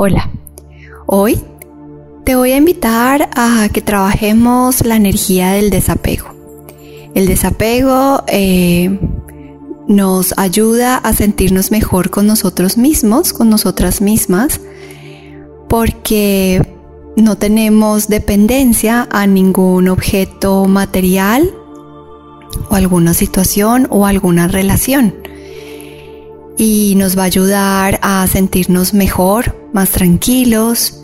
Hola, hoy te voy a invitar a que trabajemos la energía del desapego. El desapego eh, nos ayuda a sentirnos mejor con nosotros mismos, con nosotras mismas, porque no tenemos dependencia a ningún objeto material o alguna situación o alguna relación. Y nos va a ayudar a sentirnos mejor, más tranquilos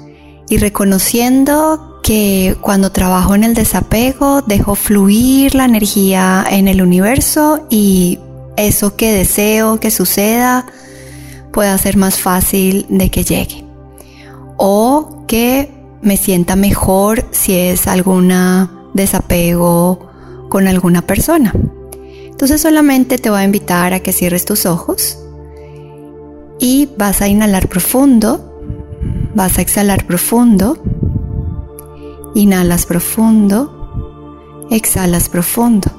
y reconociendo que cuando trabajo en el desapego dejo fluir la energía en el universo y eso que deseo que suceda pueda ser más fácil de que llegue. O que me sienta mejor si es alguna desapego con alguna persona. Entonces solamente te voy a invitar a que cierres tus ojos y vas a inhalar profundo, vas a exhalar profundo, inhalas profundo, exhalas profundo.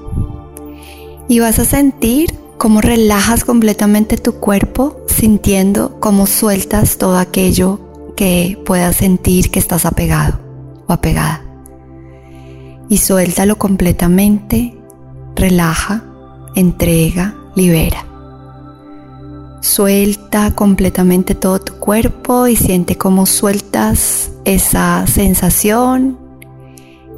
Y vas a sentir cómo relajas completamente tu cuerpo sintiendo cómo sueltas todo aquello que puedas sentir que estás apegado o apegada. Y suéltalo completamente, relaja, entrega, libera. Suelta completamente todo tu cuerpo y siente cómo sueltas esa sensación,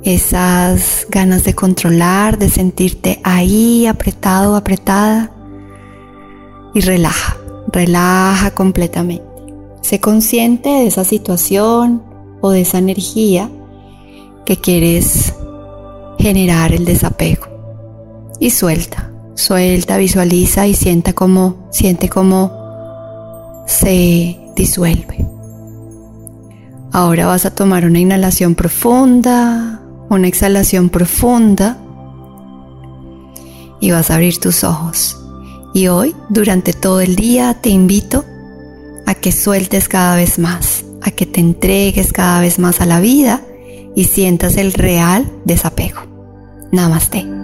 esas ganas de controlar, de sentirte ahí apretado, apretada. Y relaja, relaja completamente. Sé consciente de esa situación o de esa energía que quieres generar el desapego. Y suelta, suelta, visualiza y sienta cómo, siente cómo se disuelve. Ahora vas a tomar una inhalación profunda, una exhalación profunda y vas a abrir tus ojos. Y hoy, durante todo el día, te invito a que sueltes cada vez más, a que te entregues cada vez más a la vida y sientas el real desapego. Namaste.